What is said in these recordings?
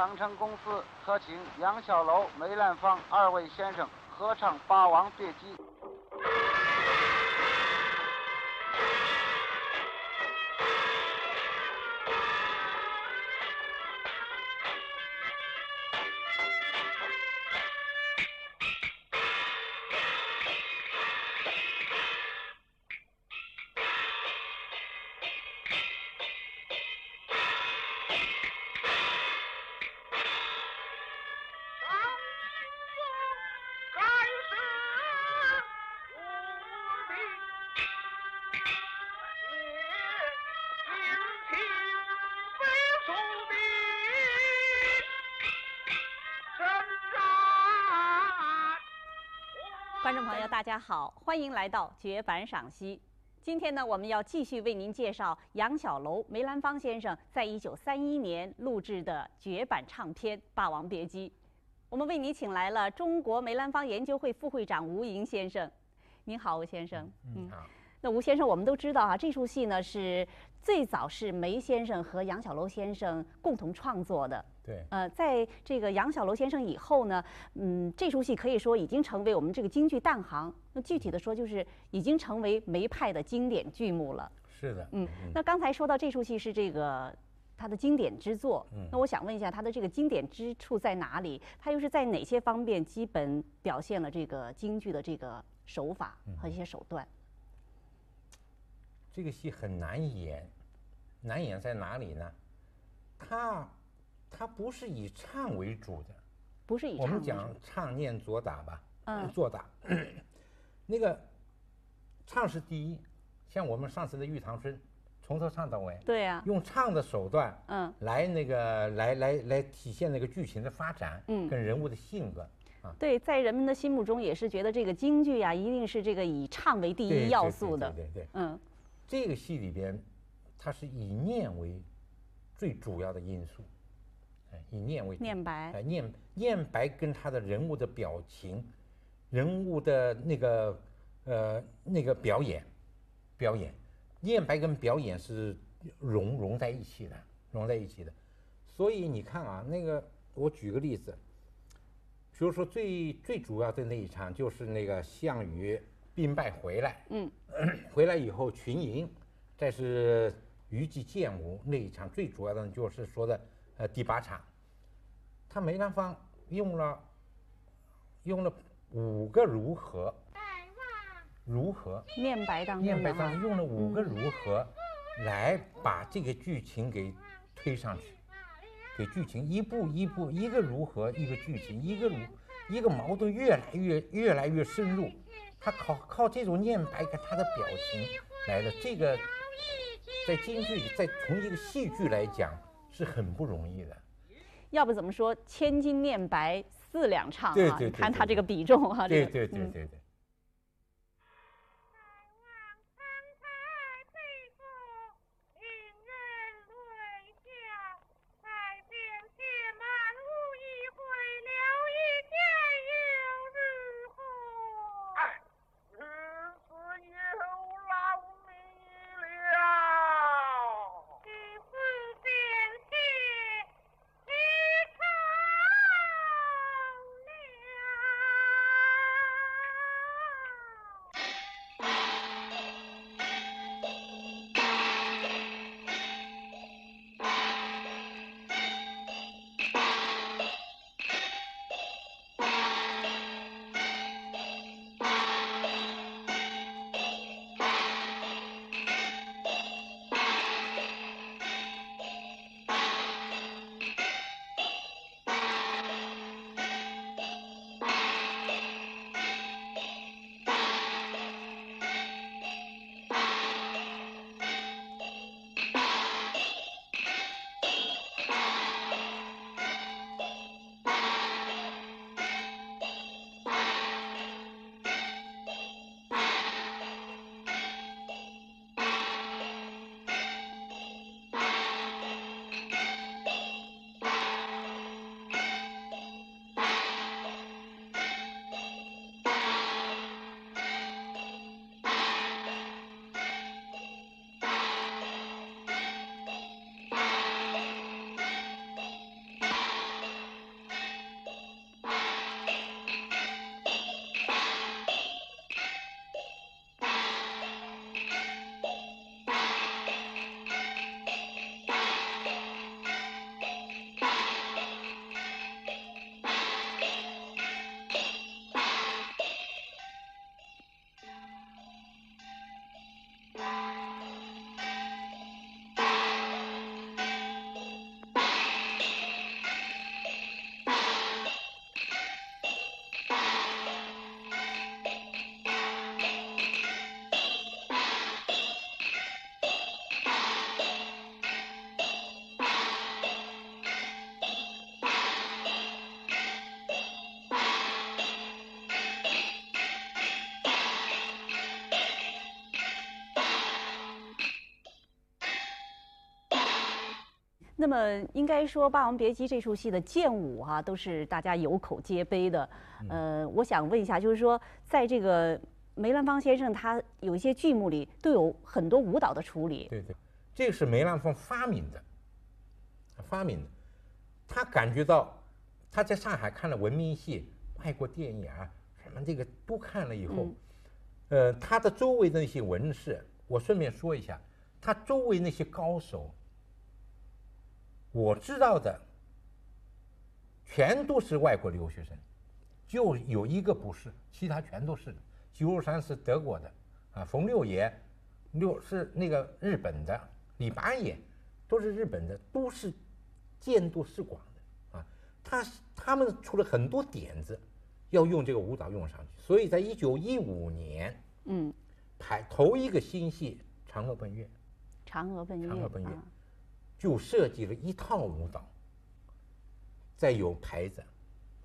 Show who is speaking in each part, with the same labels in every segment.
Speaker 1: 长城公司特请杨小楼、梅兰芳二位先生合唱《霸王别姬》。
Speaker 2: 观众朋友，大家好，欢迎来到绝版赏析。今天呢，我们要继续为您介绍杨小楼、梅兰芳先生在一九三一年录制的绝版唱片《霸王别姬》。我们为您请来了中国梅兰芳研究会副会长吴莹先生。您好，吴先生。
Speaker 3: 嗯，好。
Speaker 2: 那吴先生，我们都知道啊，这出戏呢是最早是梅先生和杨小楼先生共同创作的。
Speaker 3: 对。
Speaker 2: 呃，在这个杨小楼先生以后呢，嗯，这出戏可以说已经成为我们这个京剧旦行。那具体的说，就是已经成为梅派的经典剧目了。
Speaker 3: 是的。
Speaker 2: 嗯。那刚才说到这出戏是这个它的经典之作。
Speaker 3: 嗯。
Speaker 2: 那我想问一下，它的这个经典之处在哪里？它又是在哪些方面基本表现了这个京剧的这个手法和一些手段？
Speaker 3: 这个戏很难演，难演在哪里呢？它，它不是以唱为主的，
Speaker 2: 不是以
Speaker 3: 我们讲唱念做打吧，
Speaker 2: 嗯，
Speaker 3: 做打，那个唱是第一，像我们上次的《玉堂春》，从头唱到尾，
Speaker 2: 对呀，
Speaker 3: 用唱的手段，
Speaker 2: 嗯，
Speaker 3: 来那个来来来体现那个剧情的发展，
Speaker 2: 嗯，
Speaker 3: 跟人物的性格，啊，
Speaker 2: 对，在人们的心目中也是觉得这个京剧呀，一定是这个以唱为第一要素的，
Speaker 3: 对对对，
Speaker 2: 嗯。
Speaker 3: 这个戏里边，它是以念为最主要的因素，哎，以念为
Speaker 2: 念白，
Speaker 3: 哎，念念白跟他的人物的表情，人物的那个呃那个表演，表演，念白跟表演是融融在一起的，融在一起的。所以你看啊，那个我举个例子，比如说最最主要的那一场就是那个项羽。兵败回来，
Speaker 2: 嗯，
Speaker 3: 回来以后群营，再是虞姬剑舞那一场，最主要的就是说的呃第八场，他梅兰芳用了用了五个如何，如何
Speaker 2: 念白当
Speaker 3: 念白当用了五个如何来把这个剧情给推上去，给剧情一步一步一个如何一个剧情一个如一个矛盾越来越越来越深入。他靠靠这种念白跟他的表情来的，这个在京剧，在从一个戏剧来讲是很不容易的。
Speaker 2: 要不怎么说千金念白四两唱
Speaker 3: 啊？
Speaker 2: 你看他这个比重哈，
Speaker 3: 对对对对对。
Speaker 2: 那么应该说《霸王别姬》这出戏的剑舞哈、都是大家有口皆碑的。呃，我想问一下，就是说，在这个梅兰芳先生他有一些剧目里都有很多舞蹈的处理。
Speaker 3: 对对，这个是梅兰芳发明的，发明的。他感觉到他在上海看了文明戏、外国电影啊，什么这个都看了以后，呃，他的周围的那些文士，我顺便说一下，他周围那些高手，我知道的全都是外国留学生，就有一个不是，其他全都是的。九二三是德国的，啊，冯六爷，六是那个日本的，李八爷都是日本的，都是见多识广的啊。他他们出了很多点子，要用这个舞蹈用上去，所以在一九一五年
Speaker 2: 嗯，
Speaker 3: 排头一个新戏《嫦娥奔月》，
Speaker 2: 嫦娥奔月。
Speaker 3: 嫦娥奔月
Speaker 2: 啊
Speaker 3: 就设计了一套舞蹈，再有牌子，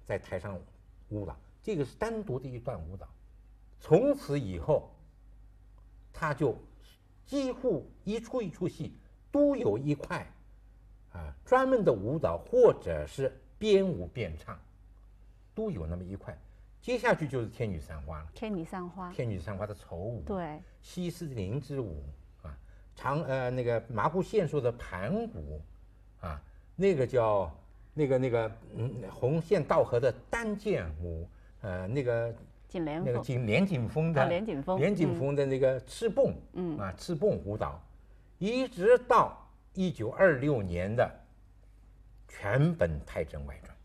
Speaker 3: 在台上舞蹈，这个是单独的一段舞蹈。从此以后，他就几乎一出一出戏都有一块啊专门的舞蹈，或者是边舞边唱，都有那么一块。接下去就是《天女散花》了，
Speaker 2: 天女散花《。
Speaker 3: 天女散花》的丑舞，
Speaker 2: 对，
Speaker 3: 西施灵之舞啊，长呃那个麻姑献术的盘古啊，那个叫那个那个嗯红线道合的单剑舞，呃那个
Speaker 2: 锦莲。
Speaker 3: 那个锦连锦峰的
Speaker 2: 啊连锦峰
Speaker 3: 连锦峰的那个赤蹦，
Speaker 2: 嗯
Speaker 3: 啊赤蹦舞蹈，一直到一九二六年的全本太真外传。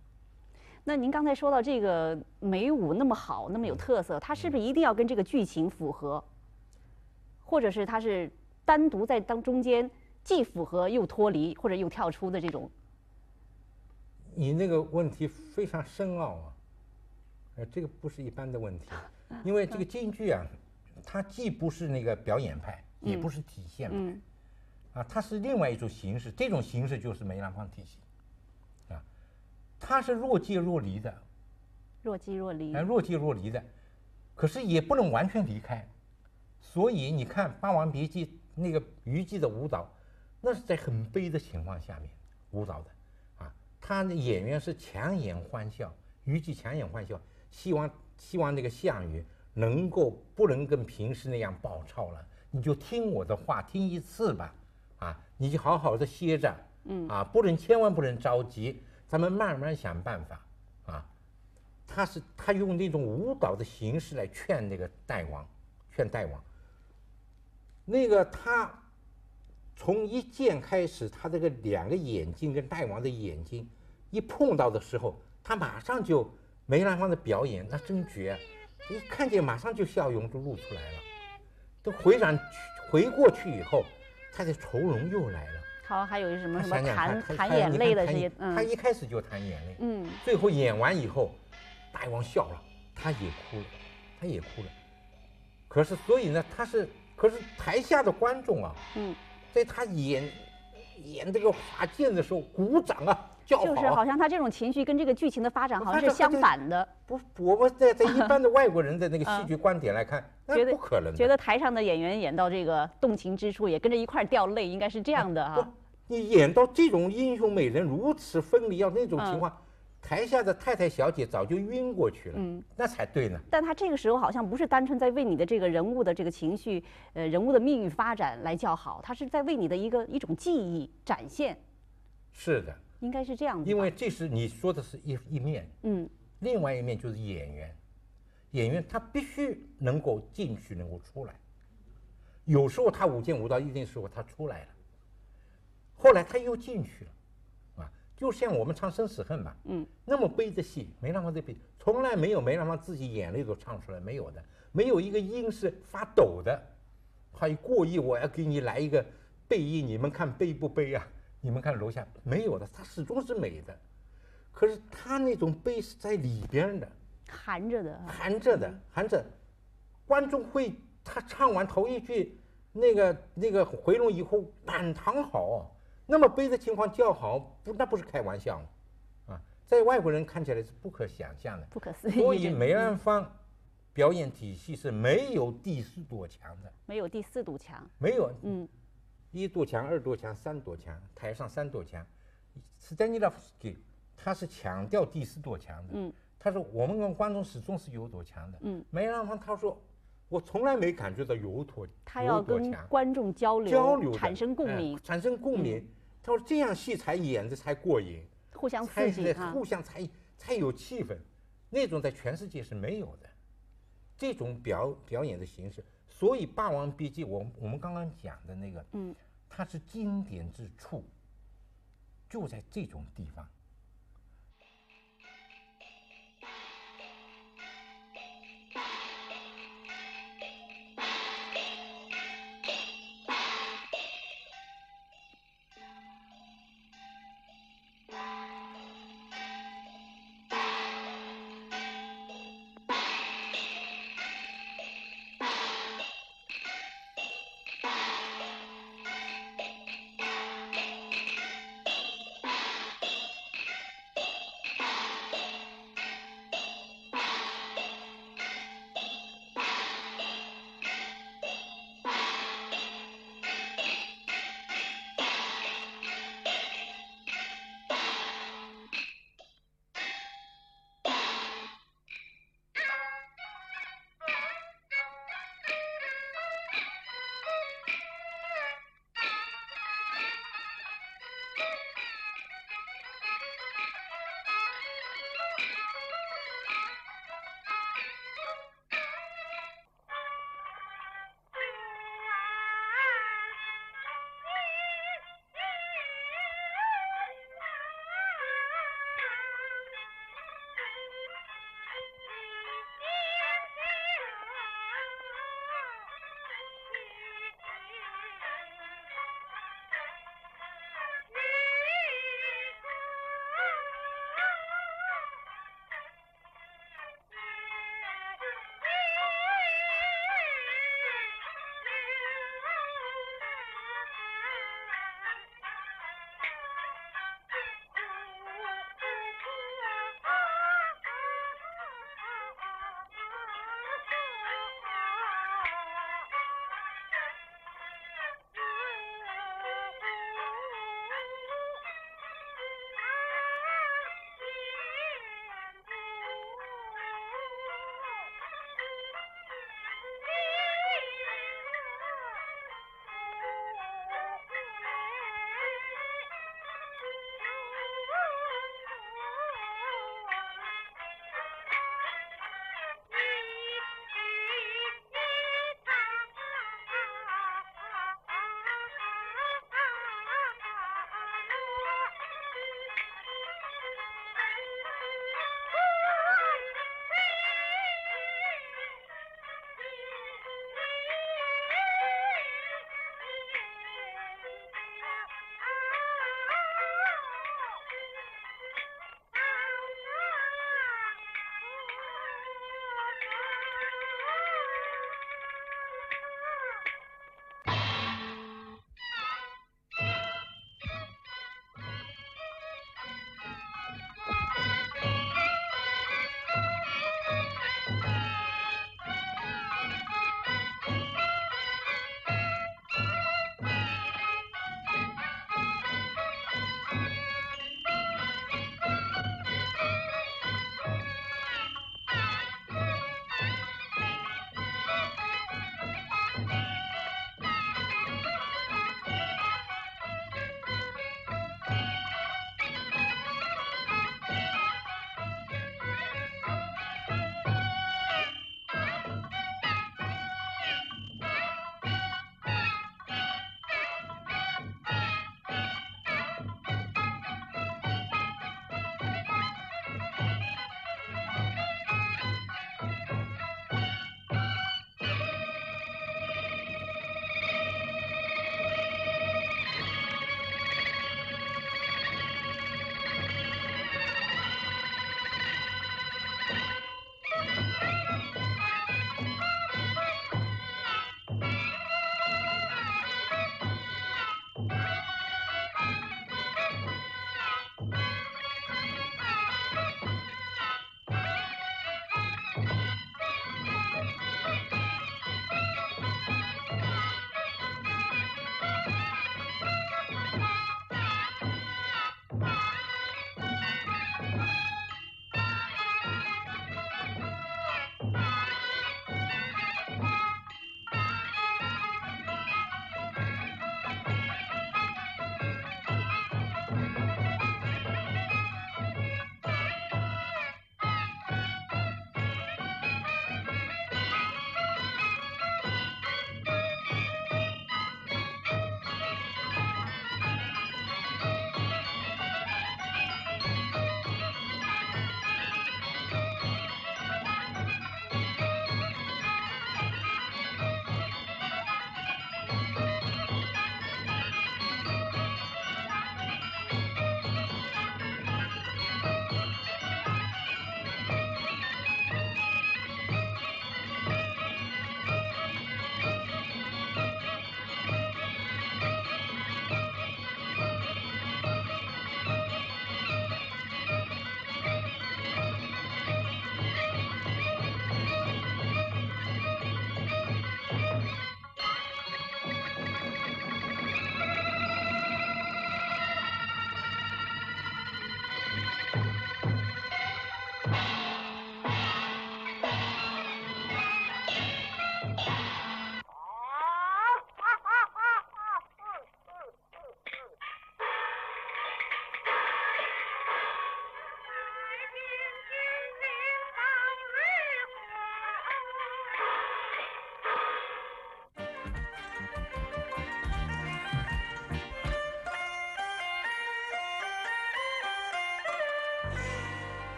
Speaker 2: 那您刚才说到这个美舞那么好，那么有特色，它是不是一定要跟这个剧情符合，或者是它是单独在当中间既符合又脱离或者又跳出的这种？
Speaker 3: 你那个问题非常深奥啊，呃，这个不是一般的问题，因为这个京剧啊，它既不是那个表演派，也不是体现派，
Speaker 2: 嗯。
Speaker 3: 啊，它是另外一种形式，这种形式就是梅兰芳体系，啊，它是若即若离的，
Speaker 2: 若即若离。
Speaker 3: 哎，。若即若离的，可是也不能完全离开，所以你看《霸王别姬》那个虞姬的舞蹈，那是在很悲的情况下面舞蹈的，啊，他的演员是强颜欢笑，虞姬强颜欢笑，希望希望那个项羽能够不能跟平时那样暴躁了，你就听我的话，听一次吧，啊，你就好好的歇着，嗯，啊，不能千万不能着急，咱们慢慢想办法，啊。他是他用那种舞蹈的形式来劝那个大王，劝大王。那个他从一见开始，他这个两个眼睛跟大王的眼睛一碰到的时候，他马上就梅兰芳的表演那真绝，一看见马上就笑容就露出来了。都回转去回过去以后，他的愁容又来了。
Speaker 2: 好，还有什么
Speaker 3: 他
Speaker 2: 什么弹弹眼泪的嗯
Speaker 3: 他一开始就弹眼泪，
Speaker 2: 嗯，
Speaker 3: 最后演完以后，大王笑了，他也哭了，他也哭了。可是，所以呢，他是，可是台下的观众啊，
Speaker 2: 嗯，
Speaker 3: 在他演演这个华剑的时候，鼓掌啊，叫好啊。
Speaker 2: 就是好像他这种情绪跟这个剧情的发展好像是相反的，
Speaker 3: 不，我们在在一般的外国人的那个
Speaker 2: 啊
Speaker 3: 戏剧观点来看，那
Speaker 2: 觉得
Speaker 3: 不可能的。
Speaker 2: 觉得台上的演员演到这个动情之处，也跟着一块掉泪，应该是这样的
Speaker 3: 不
Speaker 2: 哈。，
Speaker 3: 你演到这种英雄美人如此分离，要那种
Speaker 2: 嗯
Speaker 3: 情况，台下的太太小姐早就晕过去了，
Speaker 2: 嗯。
Speaker 3: 那才对呢。
Speaker 2: 但他这个时候好像不是单纯在为你的这个人物的这个情绪，呃，人物的命运发展来叫好，他是在为你的一个一种记忆展现，
Speaker 3: 是的，
Speaker 2: 应该是这样的。
Speaker 3: 因为这是你说的是一一面，
Speaker 2: 嗯。
Speaker 3: 另外一面就是演员，演员他必须能够进去，能够出来。有时候他舞剑舞到一定时候他出来了，后来他又进去了，啊，就像我们唱《生死恨》吧，
Speaker 2: 嗯，
Speaker 3: 那么悲的戏，梅兰芳这悲从来没有梅兰芳自己眼泪都唱出来，没有的，没有一个音是发抖的，他一过意我要给你来一个背音，你们看悲不悲啊？你们看楼下没有的，他始终是美的。可是他那种悲是在里边的，
Speaker 2: 含着的啊，
Speaker 3: 含着的，含着。观众会，他唱完头一句，那个那个回笼以后满堂好，那么悲的情况较好，不那不是开玩笑啊，在外国人看起来是不可想象的。
Speaker 2: 不可思议。
Speaker 3: 所以梅兰芳表演体系是没有第四堵墙的，
Speaker 2: 没有第四堵墙。
Speaker 3: 没有
Speaker 2: 嗯
Speaker 3: 一堵墙、二堵墙、三堵墙，台上三堵墙，斯丹尼拉夫斯基他是强调第四堵墙的，
Speaker 2: 嗯，
Speaker 3: 他说我们跟观众始终是有堵墙的，
Speaker 2: 嗯，
Speaker 3: 梅兰芳他说我从来没感觉到有多
Speaker 2: 他要跟
Speaker 3: 有多强，
Speaker 2: 观众交流，
Speaker 3: 交流
Speaker 2: 产生共
Speaker 3: 哎
Speaker 2: 鸣，嗯
Speaker 3: 产生共鸣。他说这样戏才演的才过瘾，
Speaker 2: 互相
Speaker 3: 才
Speaker 2: 刺激哈。
Speaker 3: 互相才才有气氛，那种在全世界是没有的，这种表表演的形式。所以《霸王别姬》，我我们刚刚讲的那个，
Speaker 2: 嗯，
Speaker 3: 它是经典之处，就在这种地方。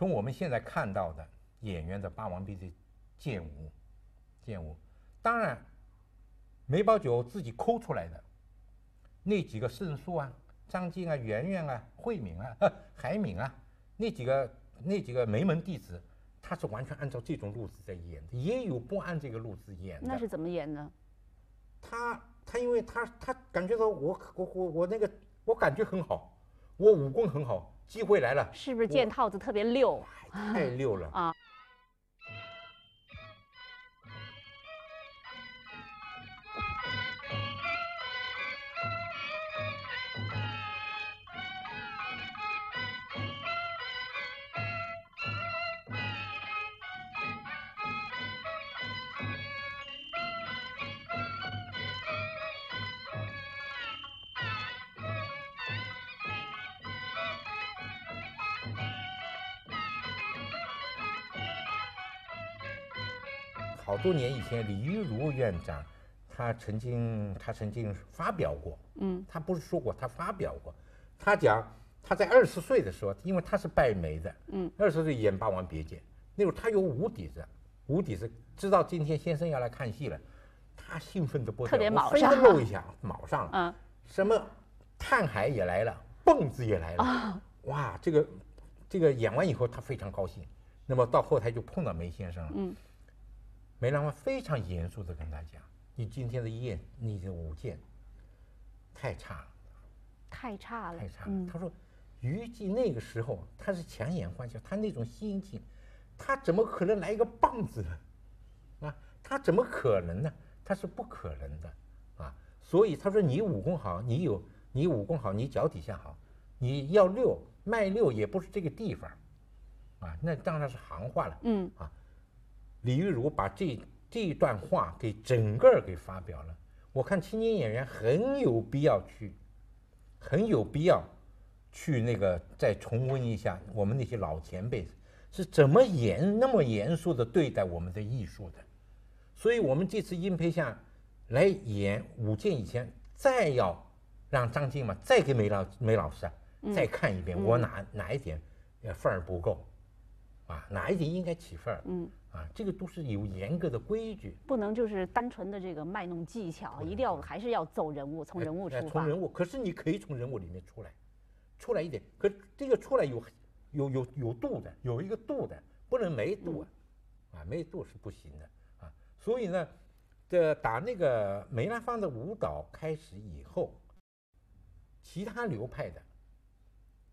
Speaker 3: 从我们现在看到的演员的《霸王别姬》剑舞，剑舞，当然梅葆玖自己抠出来的那几个圣书啊，张晋啊、圆圆啊、慧敏啊、海敏啊，那几个那几个梅门弟子，他是完全按照这种路子在演的，也有不按这个路子演的。
Speaker 2: 那是怎么演呢？
Speaker 3: 他他因为他他感觉到我我我我那个我感觉很好，我武功很好，机会来了，
Speaker 2: 是不是建套子特别溜？
Speaker 3: 太溜了。
Speaker 2: 啊？
Speaker 3: 好多年以前，李玉茹院长，他曾经他曾经发表过，
Speaker 2: 嗯，
Speaker 3: 他不是说过，他发表过，他讲他在二十岁的时候，因为他是拜梅的，
Speaker 2: 嗯，
Speaker 3: 二十岁演《霸王别姬》，那时候他有无底子，无底子，知道今天先生要来看戏了，他兴奋的不得了，
Speaker 2: 特别
Speaker 3: 我非
Speaker 2: 卯上。
Speaker 3: 得露一下，卯上了，
Speaker 2: 嗯，
Speaker 3: 什么探海也来了，蹦子也来了，
Speaker 2: 啊。
Speaker 3: 哇，这个这个演完以后他非常高兴，那么到后台就碰到梅先生了，
Speaker 2: 嗯，
Speaker 3: 梅兰芳非常严肃的跟他讲：“你今天的演，你的舞剑太差了，
Speaker 2: 太差了，
Speaker 3: 太差了。
Speaker 2: 嗯
Speaker 3: 他说：“于季那个时候他是强颜欢笑，他那种心境，他怎么可能来一个棒子呢？啊，他怎么可能呢？他是不可能的啊！所以他说你武功好，你有你武功好，你脚底下好，你要六卖六也不是这个地方，啊，那当然是行话了。
Speaker 2: 嗯
Speaker 3: 李玉茹把这这一段话给整个给发表了。我看青年演员很有必要去，很有必要去那个再重温一下我们那些老前辈是怎么严那么严肃的对待我们的艺术的。所以我们这次殷培相来演舞剑以前，再要让张静嘛再给梅老梅老师啊再看一遍，我哪哪一点呃份儿不够，啊哪一点应该起份儿，
Speaker 2: 嗯，
Speaker 3: 啊这个都是有严格的规矩。
Speaker 2: 不能就是单纯的这个卖弄技巧，一定要还是要走人物，从人物出发。
Speaker 3: 哎从人物，可是你可以从人物里面出来，出来一点，可这个出来有有有有度的，有一个度的，不能没度啊，啊没度是不行的啊。所以呢，这打那个梅兰芳的舞蹈开始以后，其他流派的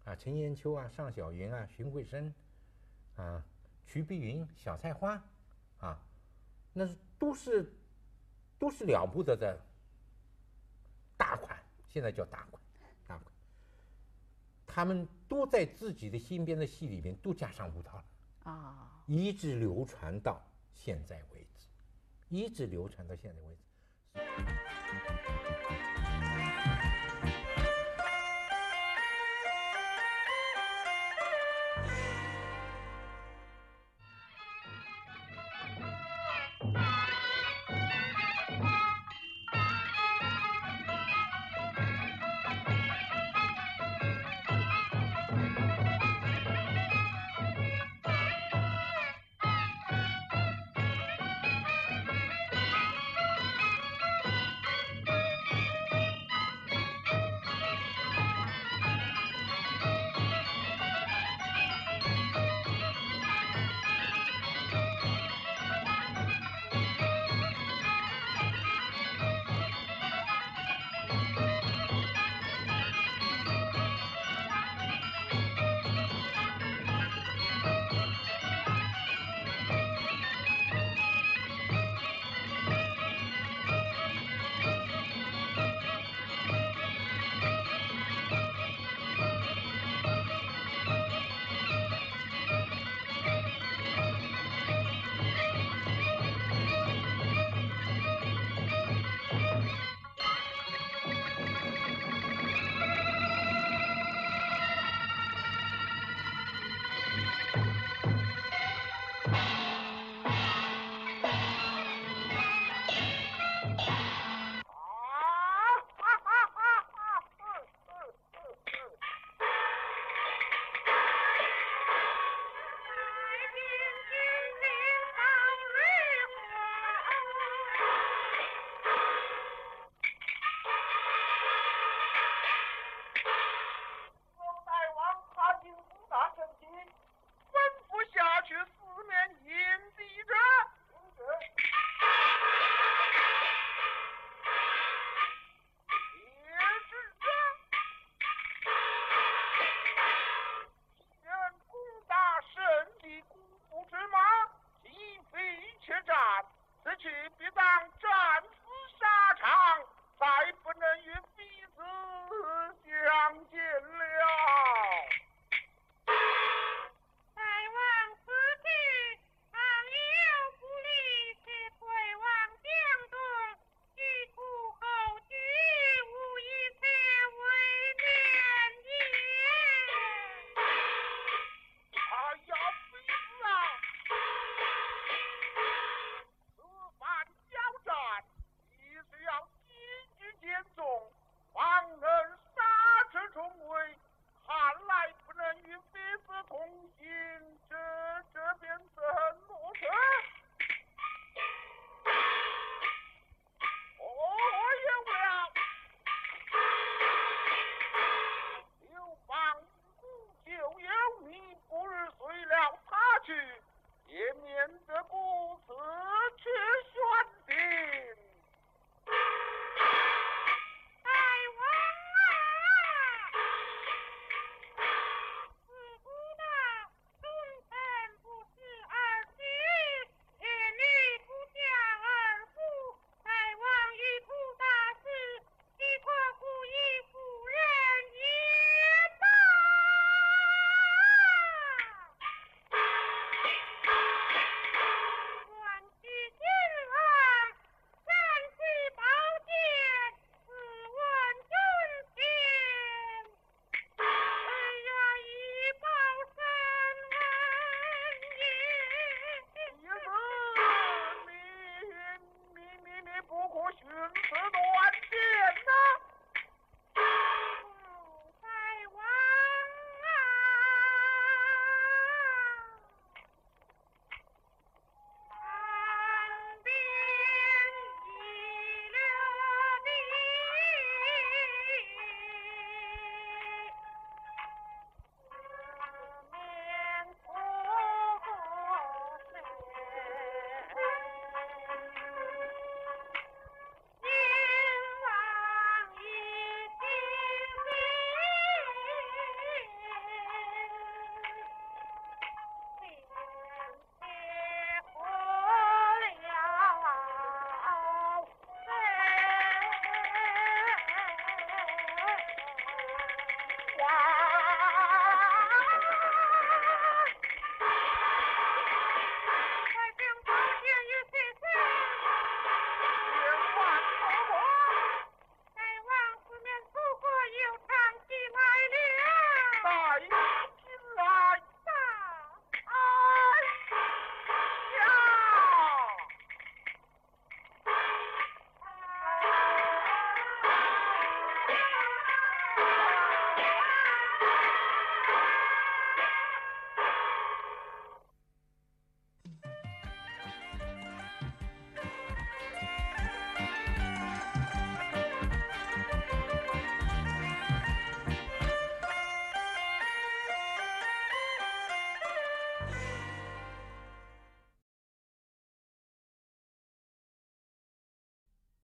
Speaker 3: 啊，陈延秋啊、尚小云啊、荀慧生啊、瞿碧云、小菜花啊，那是都是都是了不得的大款，现在叫大款，大款。他们都在自己的新编的戏里面都加上舞蹈了，
Speaker 2: 啊，
Speaker 3: 一直流传到现在为止，一直流传到现在为止。